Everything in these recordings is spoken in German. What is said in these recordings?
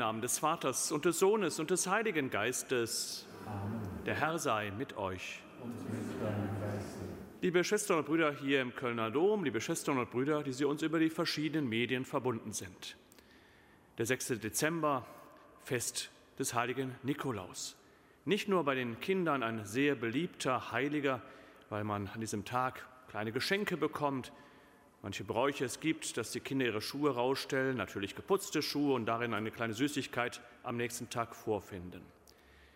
Namen des Vaters und des Sohnes und des Heiligen Geistes. Amen. Der Herr sei mit euch. Liebe Schwestern und Brüder hier im Kölner Dom, liebe Schwestern und Brüder, die Sie uns über die verschiedenen Medien verbunden sind. Der 6. Dezember, Fest des heiligen Nikolaus. Nicht nur bei den Kindern ein sehr beliebter Heiliger, weil man an diesem Tag kleine Geschenke bekommt, manche Bräuche es gibt, dass die Kinder ihre Schuhe rausstellen, natürlich geputzte Schuhe und darin eine kleine Süßigkeit am nächsten Tag vorfinden.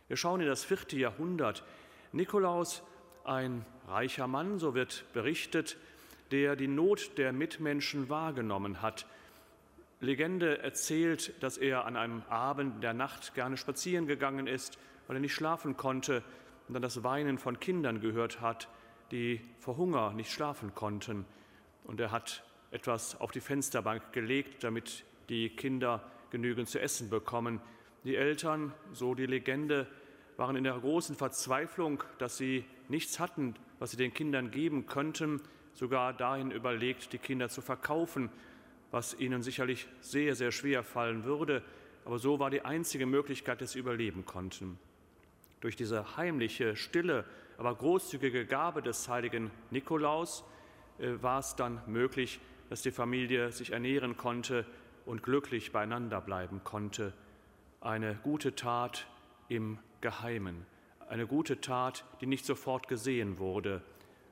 Wir schauen in das vierte Jahrhundert. Nikolaus, ein reicher Mann, so wird berichtet, der die Not der Mitmenschen wahrgenommen hat. Legende erzählt, dass er an einem Abend der Nacht gerne spazieren gegangen ist, weil er nicht schlafen konnte und dann das Weinen von Kindern gehört hat, die vor Hunger nicht schlafen konnten. Und er hat etwas auf die Fensterbank gelegt, damit die Kinder genügend zu essen bekommen. Die Eltern, so die Legende, waren in der großen Verzweiflung, dass sie nichts hatten, was sie den Kindern geben könnten, sogar dahin überlegt, die Kinder zu verkaufen, was ihnen sicherlich sehr, sehr schwer fallen würde. Aber so war die einzige Möglichkeit, dass sie überleben konnten. Durch diese heimliche, stille, aber großzügige Gabe des heiligen Nikolaus war es dann möglich, dass die Familie sich ernähren konnte und glücklich beieinander bleiben konnte. Eine gute Tat im Geheimen, eine gute Tat, die nicht sofort gesehen wurde.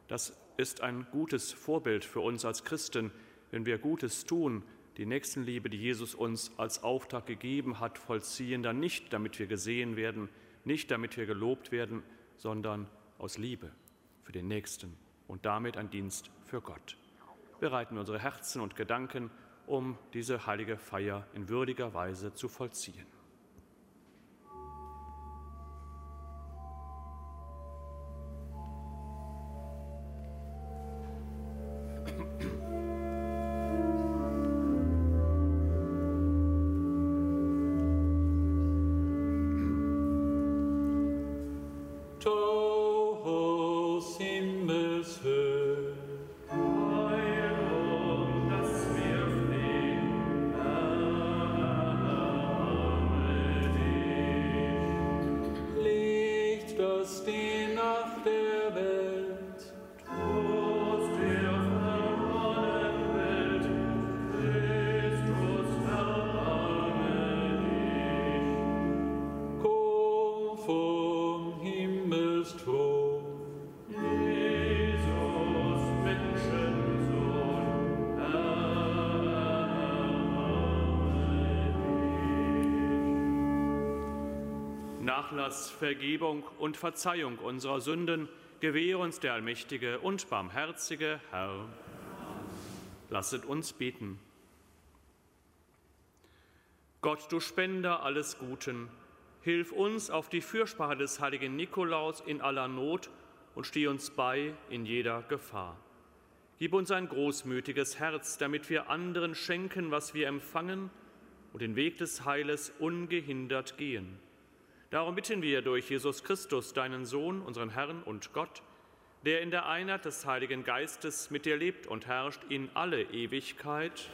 Das ist ein gutes Vorbild für uns als Christen, wenn wir Gutes tun, die Nächstenliebe, die Jesus uns als Auftrag gegeben hat, vollziehen, dann nicht, damit wir gesehen werden, nicht damit wir gelobt werden, sondern aus Liebe für den Nächsten und damit ein Dienst für Gott. Bereiten wir unsere Herzen und Gedanken, um diese heilige Feier in würdiger Weise zu vollziehen. Nachlass, Vergebung und Verzeihung unserer Sünden gewähre uns der allmächtige und barmherzige Herr. Lasset uns beten. Gott, du Spender alles Guten, hilf uns auf die Fürsprache des heiligen Nikolaus in aller Not und steh uns bei in jeder Gefahr. Gib uns ein großmütiges Herz, damit wir anderen schenken, was wir empfangen und den Weg des Heiles ungehindert gehen Darum bitten wir durch Jesus Christus, deinen Sohn, unseren Herrn und Gott, der in der Einheit des Heiligen Geistes mit dir lebt und herrscht in alle Ewigkeit.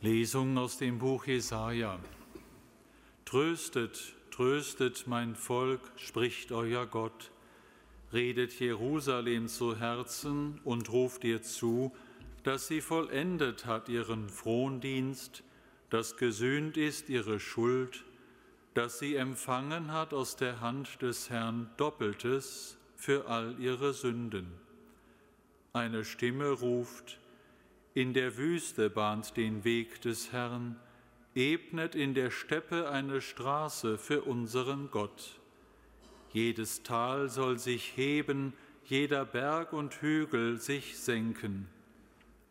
Lesung aus dem Buch Jesaja. Tröstet, tröstet mein Volk, spricht euer Gott. Redet Jerusalem zu Herzen und ruft ihr zu, dass sie vollendet hat ihren Frondienst, dass gesühnt ist ihre Schuld, dass sie empfangen hat aus der Hand des Herrn Doppeltes für all ihre Sünden. Eine Stimme ruft, in der Wüste bahnt den Weg des Herrn, ebnet in der Steppe eine Straße für unseren Gott. Jedes Tal soll sich heben, jeder Berg und Hügel sich senken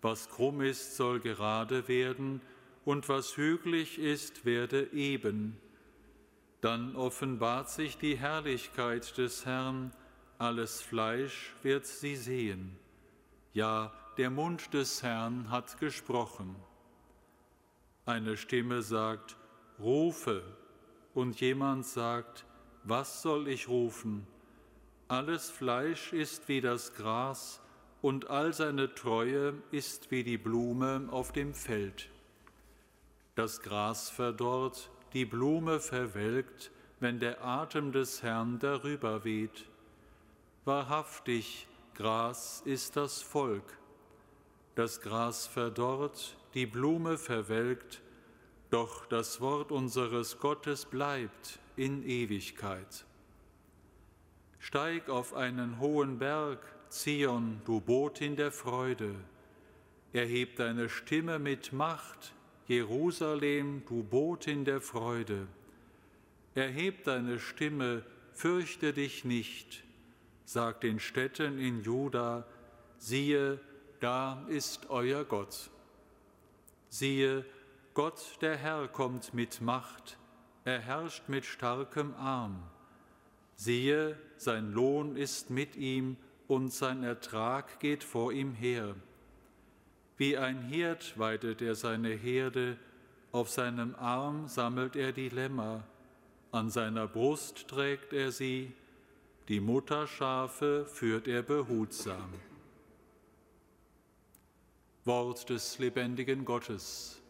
was krumm ist, soll gerade werden, und was hügelig ist, werde eben. Dann offenbart sich die Herrlichkeit des Herrn, alles Fleisch wird sie sehen. Ja, der Mund des Herrn hat gesprochen. Eine Stimme sagt, rufe, und jemand sagt, was soll ich rufen? Alles Fleisch ist wie das Gras, und all seine Treue ist wie die Blume auf dem Feld. Das Gras verdorrt, die Blume verwelkt, wenn der Atem des Herrn darüber weht. Wahrhaftig, Gras ist das Volk. Das Gras verdorrt, die Blume verwelkt, doch das Wort unseres Gottes bleibt in Ewigkeit. Steig auf einen hohen Berg, Zion, du Botin der Freude. Erheb deine Stimme mit Macht, Jerusalem, du Botin der Freude. Erheb deine Stimme, fürchte dich nicht. Sag den Städten in Juda, siehe, da ist euer Gott. Siehe, Gott der Herr kommt mit Macht, er herrscht mit starkem Arm. Siehe, sein Lohn ist mit ihm und sein Ertrag geht vor ihm her. Wie ein Hirt weidet er seine Herde, auf seinem Arm sammelt er die Lämmer, an seiner Brust trägt er sie, die Mutterschafe führt er behutsam. Wort des lebendigen Gottes.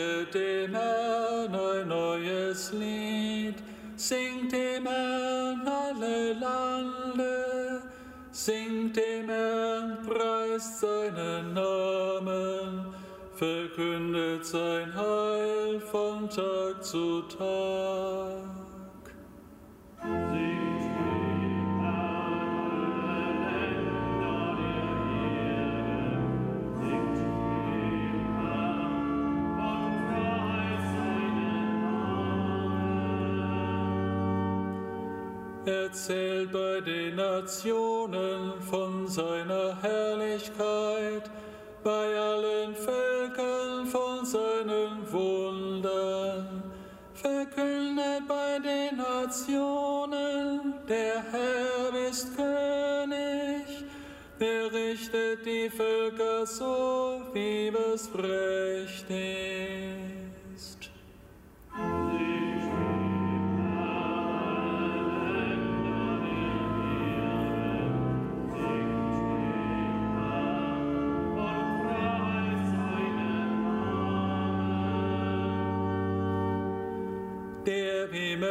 Singet dem Herrn ein neues Lied, singt dem Herrn alle Lande, singt dem Herrn, preist seinen Namen, verkündet sein Heil von Tag zu Tag. Erzählt bei den Nationen von seiner Herrlichkeit, bei allen Völkern von seinen Wundern. Verkündet bei den Nationen, der Herr ist König. Er richtet die Völker so, wie es recht ist.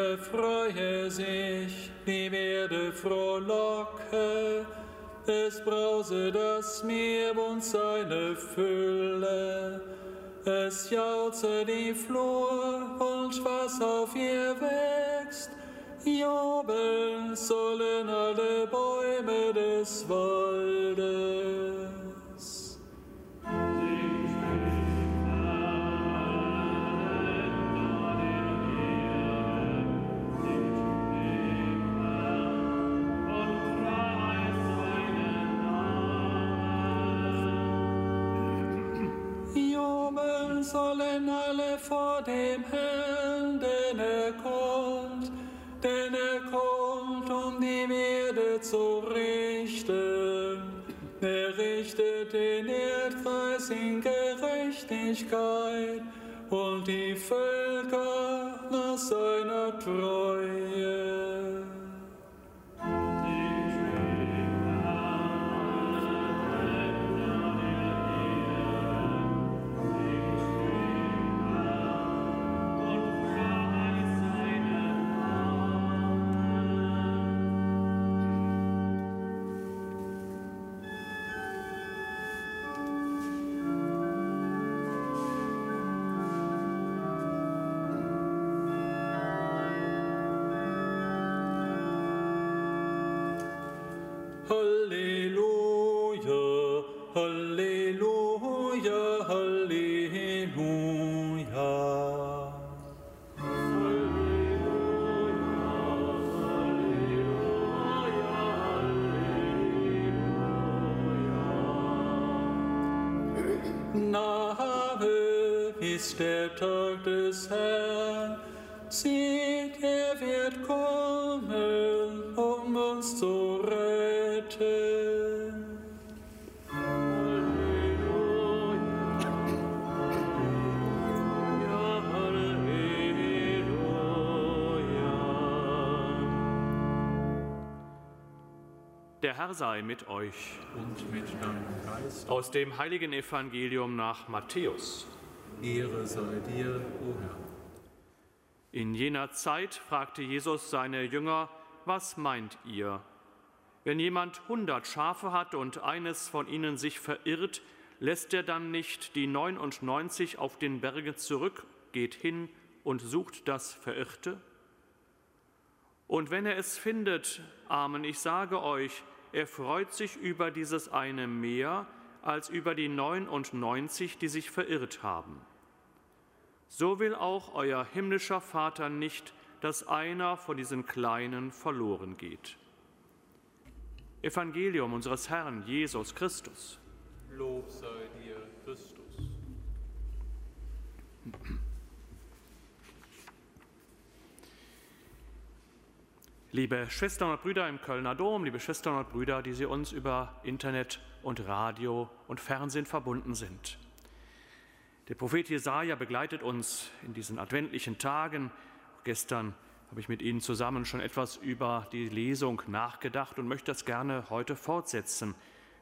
Himmel freue sich, die Erde frohlocke, es brause das Meer und seine Fülle, es jauze die Flur und was auf ihr wächst, jubeln sollen alle Bäume des Waldes. In Gerechtigkeit und die Völker nach seiner Treue. Herr sei mit euch. Und mit deinem Geist. Aus dem heiligen Evangelium nach Matthäus. Ehre sei dir, o Herr. In jener Zeit fragte Jesus seine Jünger, was meint ihr? Wenn jemand hundert Schafe hat und eines von ihnen sich verirrt, lässt er dann nicht die 99 auf den Bergen zurück, geht hin und sucht das Verirrte? Und wenn er es findet, Amen, ich sage euch, er freut sich über dieses eine mehr als über die 99, die sich verirrt haben. So will auch euer himmlischer Vater nicht, dass einer von diesen Kleinen verloren geht. Evangelium unseres Herrn Jesus Christus. Lob sei dir, Christus. Liebe Schwestern und Brüder im Kölner Dom, liebe Schwestern und Brüder, die Sie uns über Internet und Radio und Fernsehen verbunden sind. Der Prophet Jesaja begleitet uns in diesen adventlichen Tagen. Gestern habe ich mit Ihnen zusammen schon etwas über die Lesung nachgedacht und möchte das gerne heute fortsetzen.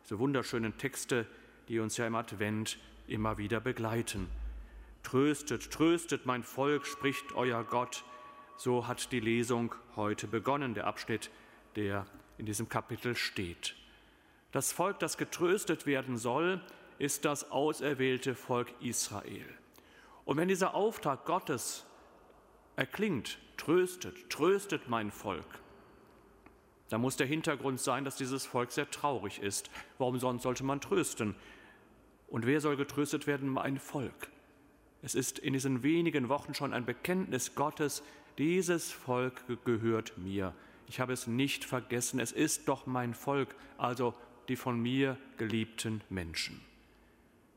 Diese wunderschönen Texte, die uns ja im Advent immer wieder begleiten. Tröstet, tröstet mein Volk, spricht euer Gott. So hat die Lesung heute begonnen, der Abschnitt, der in diesem Kapitel steht. Das Volk, das getröstet werden soll, ist das auserwählte Volk Israel. Und wenn dieser Auftrag Gottes erklingt, tröstet, tröstet mein Volk, dann muss der Hintergrund sein, dass dieses Volk sehr traurig ist. Warum sonst sollte man trösten? Und wer soll getröstet werden? Mein Volk. Es ist in diesen wenigen Wochen schon ein Bekenntnis Gottes, dieses Volk gehört mir. Ich habe es nicht vergessen. Es ist doch mein Volk, also die von mir geliebten Menschen.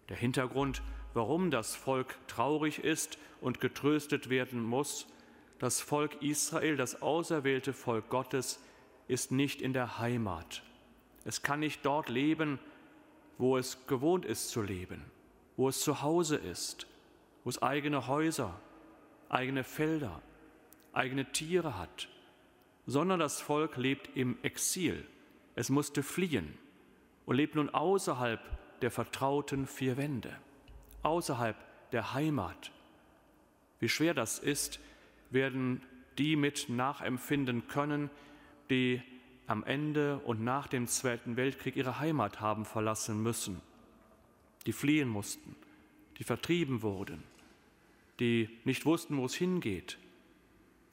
Der Hintergrund, warum das Volk traurig ist und getröstet werden muss, das Volk Israel, das auserwählte Volk Gottes, ist nicht in der Heimat. Es kann nicht dort leben, wo es gewohnt ist zu leben, wo es zu Hause ist, wo es eigene Häuser, eigene Felder, eigene Tiere hat, sondern das Volk lebt im Exil. Es musste fliehen und lebt nun außerhalb der vertrauten vier Wände, außerhalb der Heimat. Wie schwer das ist, werden die mit nachempfinden können, die am Ende und nach dem Zweiten Weltkrieg ihre Heimat haben verlassen müssen, die fliehen mussten, die vertrieben wurden, die nicht wussten, wo es hingeht,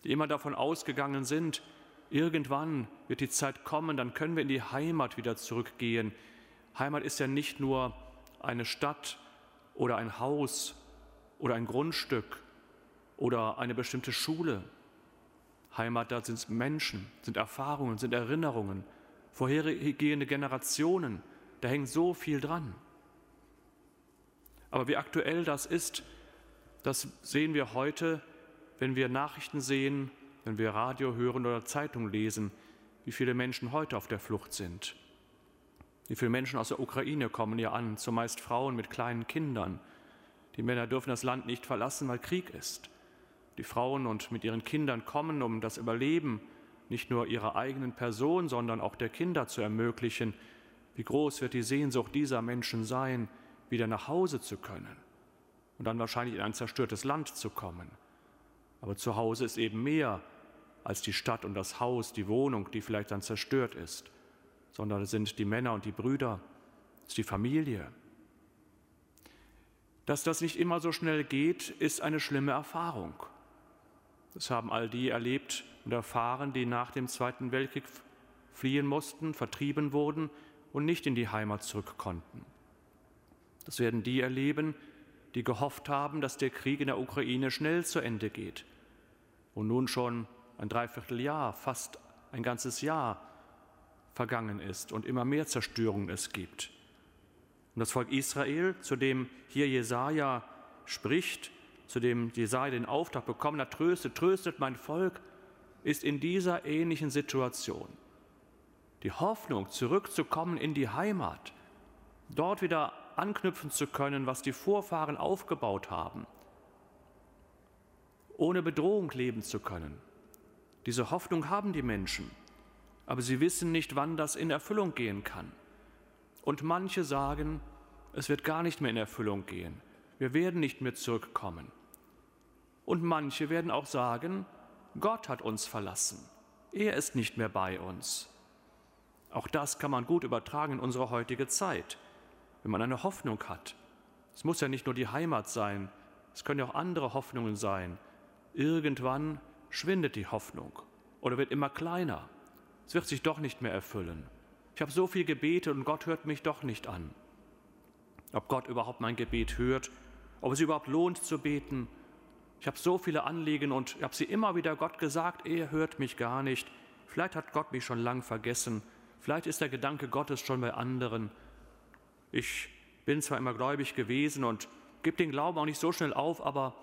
die immer davon ausgegangen sind, irgendwann wird die Zeit kommen, dann können wir in die Heimat wieder zurückgehen. Heimat ist ja nicht nur eine Stadt oder ein Haus oder ein Grundstück oder eine bestimmte Schule. Heimat, da sind Menschen, sind Erfahrungen, sind Erinnerungen, vorhergehende Generationen, da hängt so viel dran. Aber wie aktuell das ist, das sehen wir heute wenn wir Nachrichten sehen, wenn wir Radio hören oder Zeitung lesen, wie viele Menschen heute auf der Flucht sind. Wie viele Menschen aus der Ukraine kommen hier an, zumeist Frauen mit kleinen Kindern. Die Männer dürfen das Land nicht verlassen, weil Krieg ist. Die Frauen und mit ihren Kindern kommen, um das Überleben nicht nur ihrer eigenen Person, sondern auch der Kinder zu ermöglichen. Wie groß wird die Sehnsucht dieser Menschen sein, wieder nach Hause zu können und dann wahrscheinlich in ein zerstörtes Land zu kommen. Aber zu Hause ist eben mehr als die Stadt und das Haus, die Wohnung, die vielleicht dann zerstört ist, sondern es sind die Männer und die Brüder, es ist die Familie. Dass das nicht immer so schnell geht, ist eine schlimme Erfahrung. Das haben all die erlebt und erfahren, die nach dem Zweiten Weltkrieg fliehen mussten, vertrieben wurden und nicht in die Heimat zurück konnten. Das werden die erleben, die gehofft haben, dass der Krieg in der Ukraine schnell zu Ende geht. Und nun schon ein Dreivierteljahr, fast ein ganzes Jahr vergangen ist und immer mehr Zerstörungen es gibt. Und das Volk Israel, zu dem hier Jesaja spricht, zu dem Jesaja den Auftrag bekommen hat, tröstet, tröstet mein Volk, ist in dieser ähnlichen Situation. Die Hoffnung, zurückzukommen in die Heimat, dort wieder anknüpfen zu können, was die Vorfahren aufgebaut haben, ohne Bedrohung leben zu können. Diese Hoffnung haben die Menschen, aber sie wissen nicht, wann das in Erfüllung gehen kann. Und manche sagen, es wird gar nicht mehr in Erfüllung gehen. Wir werden nicht mehr zurückkommen. Und manche werden auch sagen, Gott hat uns verlassen. Er ist nicht mehr bei uns. Auch das kann man gut übertragen in unsere heutige Zeit, wenn man eine Hoffnung hat. Es muss ja nicht nur die Heimat sein, es können ja auch andere Hoffnungen sein. Irgendwann schwindet die Hoffnung oder wird immer kleiner. Es wird sich doch nicht mehr erfüllen. Ich habe so viel gebetet und Gott hört mich doch nicht an. Ob Gott überhaupt mein Gebet hört, ob es überhaupt lohnt zu beten. Ich habe so viele Anliegen und ich habe sie immer wieder Gott gesagt, er hört mich gar nicht. Vielleicht hat Gott mich schon lang vergessen. Vielleicht ist der Gedanke Gottes schon bei anderen. Ich bin zwar immer gläubig gewesen und gebe den Glauben auch nicht so schnell auf, aber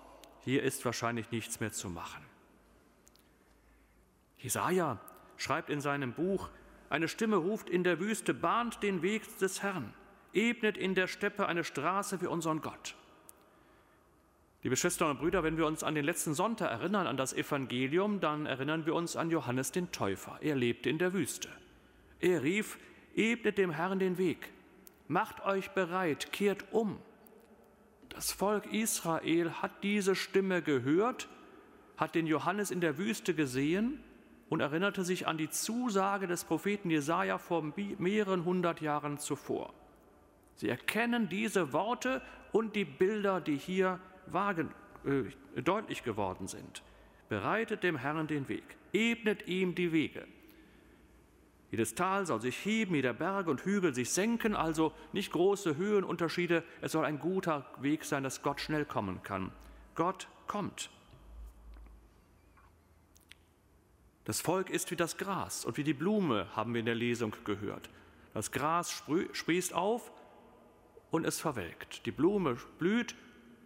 hier ist wahrscheinlich nichts mehr zu machen. Jesaja schreibt in seinem Buch, eine Stimme ruft in der Wüste, bahnt den Weg des Herrn, ebnet in der Steppe eine Straße für unseren Gott. Liebe Schwestern und Brüder, wenn wir uns an den letzten Sonntag erinnern, an das Evangelium, dann erinnern wir uns an Johannes den Täufer. Er lebte in der Wüste. Er rief, ebnet dem Herrn den Weg, macht euch bereit, kehrt um. Das Volk Israel hat diese Stimme gehört, hat den Johannes in der Wüste gesehen und erinnerte sich an die Zusage des Propheten Jesaja vor mehreren hundert Jahren zuvor. Sie erkennen diese Worte und die Bilder, die hier wagen, äh, deutlich geworden sind. Bereitet dem Herrn den Weg, ebnet ihm die Wege. Jedes Tal soll sich heben, jeder Berg und Hügel sich senken, also nicht große Höhenunterschiede. Es soll ein guter Weg sein, dass Gott schnell kommen kann. Gott kommt. Das Volk ist wie das Gras und wie die Blume, haben wir in der Lesung gehört. Das Gras sprießt auf und es verwelkt. Die Blume blüht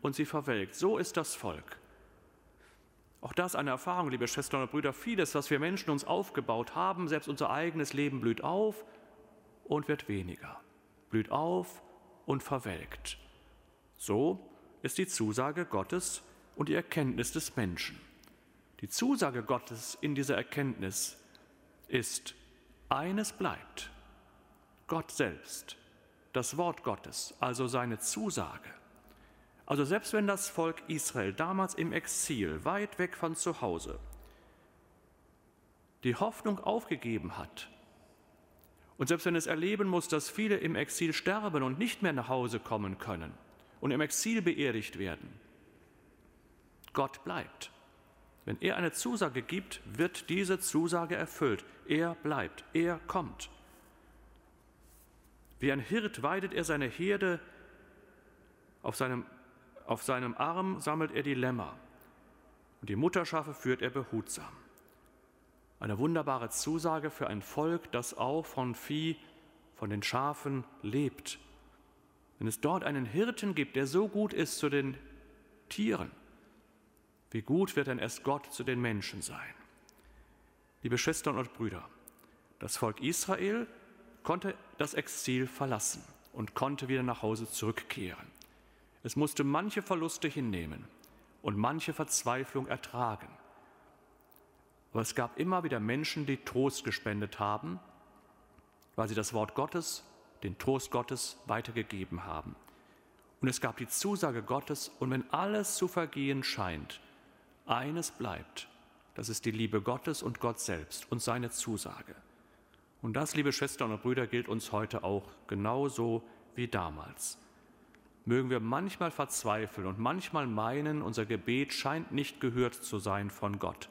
und sie verwelkt. So ist das Volk. Auch das eine Erfahrung, liebe Schwestern und Brüder. Vieles, was wir Menschen uns aufgebaut haben, selbst unser eigenes Leben blüht auf und wird weniger. Blüht auf und verwelkt. So ist die Zusage Gottes und die Erkenntnis des Menschen. Die Zusage Gottes in dieser Erkenntnis ist, eines bleibt, Gott selbst, das Wort Gottes, also seine Zusage. Also selbst wenn das Volk Israel damals im Exil, weit weg von zu Hause, die Hoffnung aufgegeben hat, und selbst wenn es erleben muss, dass viele im Exil sterben und nicht mehr nach Hause kommen können und im Exil beerdigt werden, Gott bleibt. Wenn er eine Zusage gibt, wird diese Zusage erfüllt. Er bleibt, er kommt. Wie ein Hirt weidet er seine Herde auf seinem auf seinem Arm sammelt er die Lämmer und die Mutterschafe führt er behutsam. Eine wunderbare Zusage für ein Volk, das auch von Vieh, von den Schafen lebt. Wenn es dort einen Hirten gibt, der so gut ist zu den Tieren, wie gut wird denn erst Gott zu den Menschen sein? Liebe Schwestern und Brüder, das Volk Israel konnte das Exil verlassen und konnte wieder nach Hause zurückkehren. Es musste manche Verluste hinnehmen und manche Verzweiflung ertragen. Aber es gab immer wieder Menschen, die Trost gespendet haben, weil sie das Wort Gottes, den Trost Gottes weitergegeben haben. Und es gab die Zusage Gottes, und wenn alles zu vergehen scheint, eines bleibt, das ist die Liebe Gottes und Gott selbst und seine Zusage. Und das, liebe Schwestern und Brüder, gilt uns heute auch genauso wie damals mögen wir manchmal verzweifeln und manchmal meinen, unser Gebet scheint nicht gehört zu sein von Gott.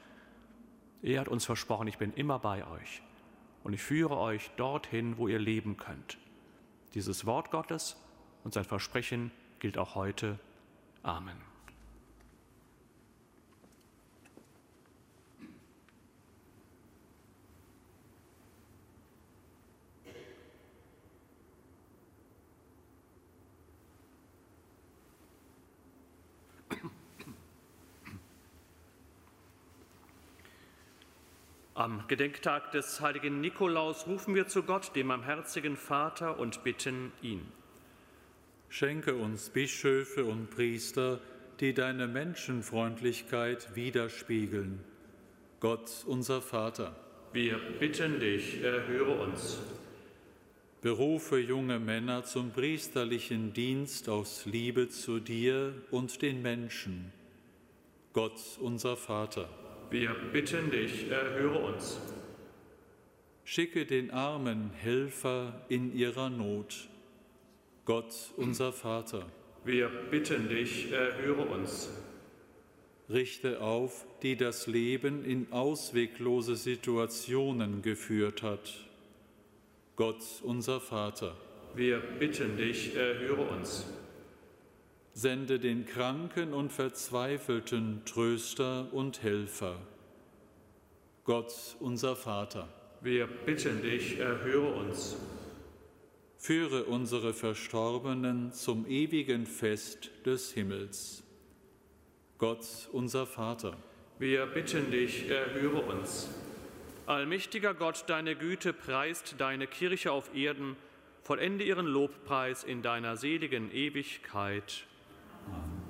Er hat uns versprochen, ich bin immer bei euch und ich führe euch dorthin, wo ihr leben könnt. Dieses Wort Gottes und sein Versprechen gilt auch heute Amen. Am Gedenktag des heiligen Nikolaus rufen wir zu Gott, dem barmherzigen Vater, und bitten ihn. Schenke uns Bischöfe und Priester, die deine Menschenfreundlichkeit widerspiegeln. Gott, unser Vater. Wir bitten dich, erhöre uns. Berufe junge Männer zum priesterlichen Dienst aus Liebe zu dir und den Menschen. Gott, unser Vater. Wir bitten dich, erhöre uns. Schicke den Armen Helfer in ihrer Not. Gott, unser Vater. Wir bitten dich, erhöre uns. Richte auf, die das Leben in ausweglose Situationen geführt hat. Gott, unser Vater. Wir bitten dich, erhöre uns. Sende den Kranken und Verzweifelten Tröster und Helfer. Gott, unser Vater. Wir bitten dich, erhöre uns. Führe unsere Verstorbenen zum ewigen Fest des Himmels. Gott, unser Vater. Wir bitten dich, erhöre uns. Allmächtiger Gott, deine Güte preist deine Kirche auf Erden, vollende ihren Lobpreis in deiner seligen Ewigkeit. Amen.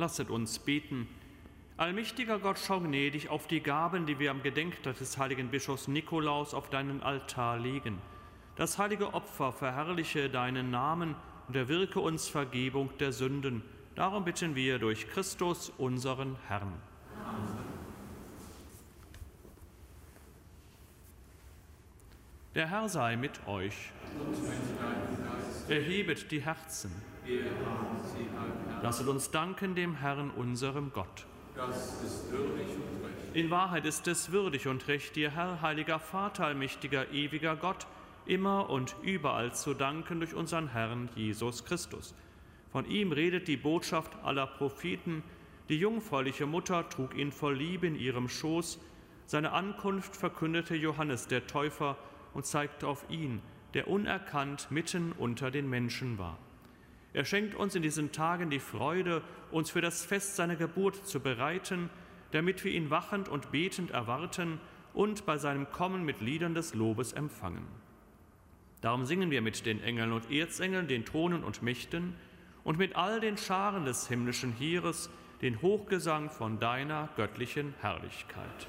Lasset uns beten. Allmächtiger Gott, schau gnädig auf die Gaben, die wir am Gedenktag des heiligen Bischofs Nikolaus auf deinen Altar legen. Das heilige Opfer verherrliche deinen Namen und erwirke uns Vergebung der Sünden. Darum bitten wir durch Christus, unseren Herrn. Der Herr sei mit euch. Erhebet die Herzen. Lasset uns danken dem Herrn, unserem Gott. Das ist würdig und recht. In Wahrheit ist es würdig und recht, dir, Herr, heiliger Vater, allmächtiger, ewiger Gott, immer und überall zu danken durch unseren Herrn Jesus Christus. Von ihm redet die Botschaft aller Propheten, die jungfräuliche Mutter trug ihn voll Liebe in ihrem Schoß, seine Ankunft verkündete Johannes der Täufer und zeigte auf ihn, der unerkannt mitten unter den Menschen war. Er schenkt uns in diesen Tagen die Freude, uns für das Fest seiner Geburt zu bereiten, damit wir ihn wachend und betend erwarten und bei seinem Kommen mit Liedern des Lobes empfangen. Darum singen wir mit den Engeln und Erzengeln, den Thronen und Mächten und mit all den Scharen des himmlischen Heeres den Hochgesang von deiner göttlichen Herrlichkeit.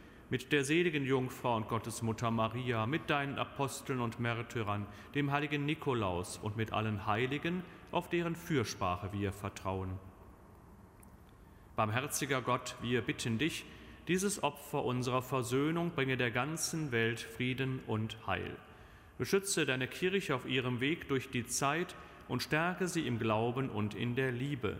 mit der seligen Jungfrau und Gottesmutter Maria, mit deinen Aposteln und Märtyrern, dem heiligen Nikolaus und mit allen Heiligen, auf deren Fürsprache wir vertrauen. Barmherziger Gott, wir bitten dich, dieses Opfer unserer Versöhnung bringe der ganzen Welt Frieden und Heil. Beschütze deine Kirche auf ihrem Weg durch die Zeit und stärke sie im Glauben und in der Liebe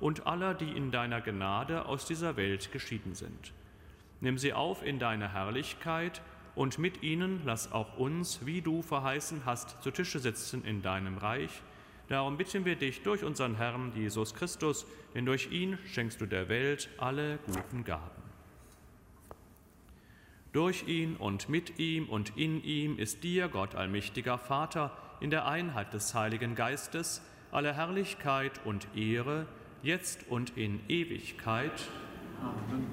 und aller, die in deiner Gnade aus dieser Welt geschieden sind. Nimm sie auf in deine Herrlichkeit und mit ihnen lass auch uns, wie du verheißen hast, zu Tische sitzen in deinem Reich. Darum bitten wir dich durch unseren Herrn Jesus Christus, denn durch ihn schenkst du der Welt alle guten Gaben. Durch ihn und mit ihm und in ihm ist dir, Gott allmächtiger Vater, in der Einheit des Heiligen Geistes, alle Herrlichkeit und Ehre, jetzt und in Ewigkeit. Amen.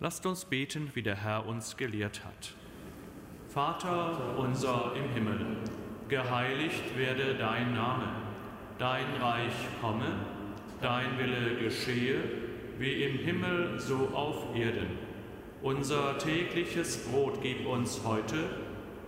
Lasst uns beten, wie der Herr uns gelehrt hat. Vater unser im Himmel, geheiligt werde dein Name, dein Reich komme, dein Wille geschehe, wie im Himmel so auf Erden. Unser tägliches Brot gib uns heute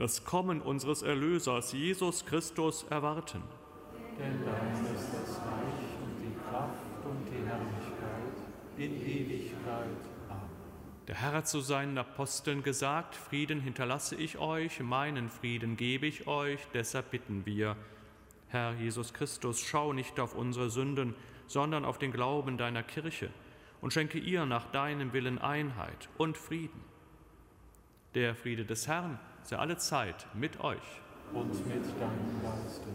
das Kommen unseres Erlösers Jesus Christus erwarten. Denn dein ist das Reich und die Kraft und die Herrlichkeit in Ewigkeit. Amen. Der Herr hat zu seinen Aposteln gesagt, Frieden hinterlasse ich euch, meinen Frieden gebe ich euch, deshalb bitten wir. Herr Jesus Christus, schau nicht auf unsere Sünden, sondern auf den Glauben deiner Kirche und schenke ihr nach deinem Willen Einheit und Frieden. Der Friede des Herrn sei alle Zeit mit euch. Und mit deinem Geiste.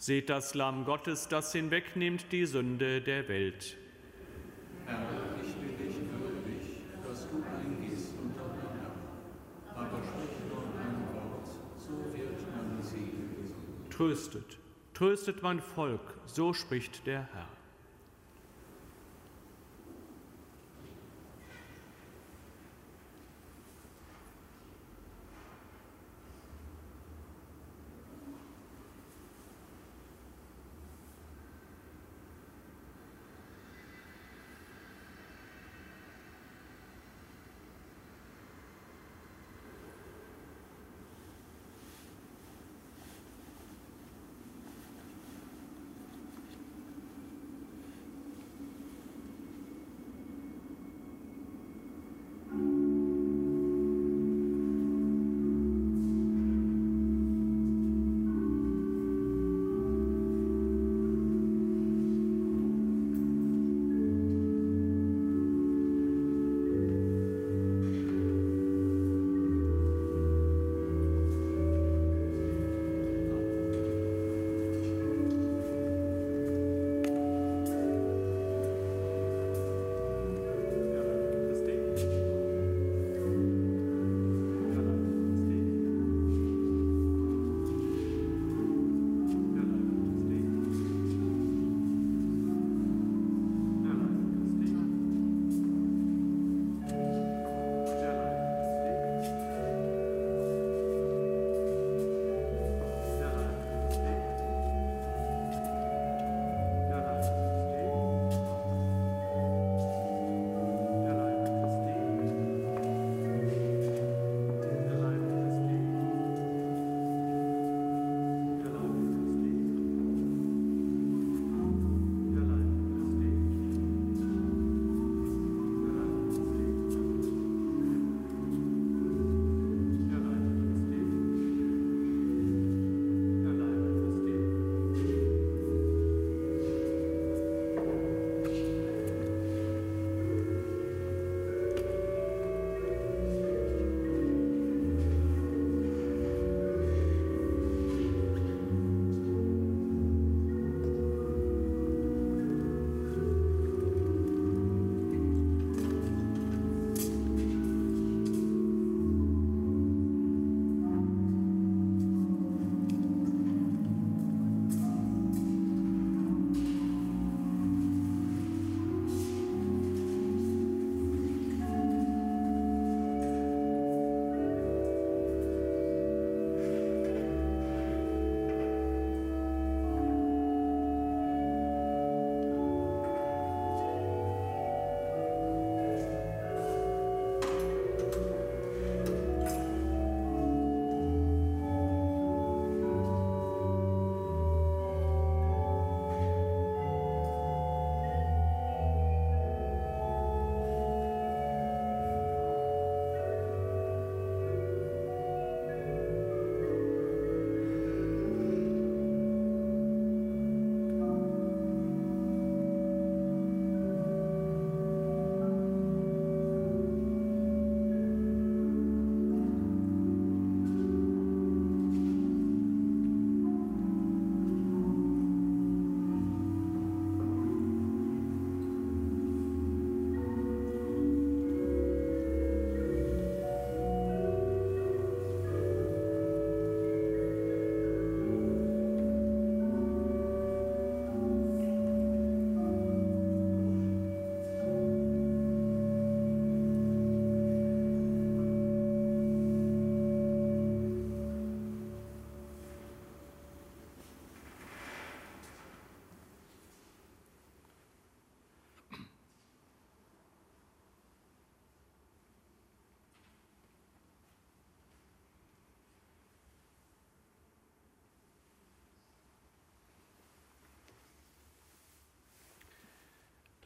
Seht das Lamm Gottes, das hinwegnimmt die Sünde der Welt. Herr, ich bin nicht würdig, dass du eingehst unter mein Dach, aber sprich nur ein Wort, so wird meine Seele gesund. Tröstet, tröstet mein Volk, so spricht der Herr.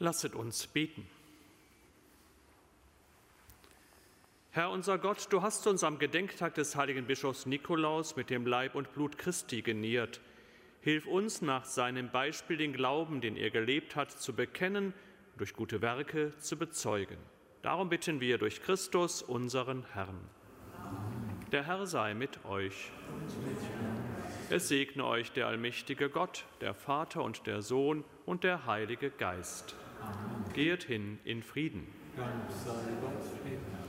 Lasset uns beten. Herr unser Gott, du hast uns am Gedenktag des heiligen Bischofs Nikolaus mit dem Leib und Blut Christi geniert. Hilf uns nach seinem Beispiel den Glauben, den er gelebt hat, zu bekennen, durch gute Werke zu bezeugen. Darum bitten wir durch Christus, unseren Herrn. Der Herr sei mit euch. Es segne euch der allmächtige Gott, der Vater und der Sohn und der Heilige Geist. Geht hin in Frieden. Dank sei Gott,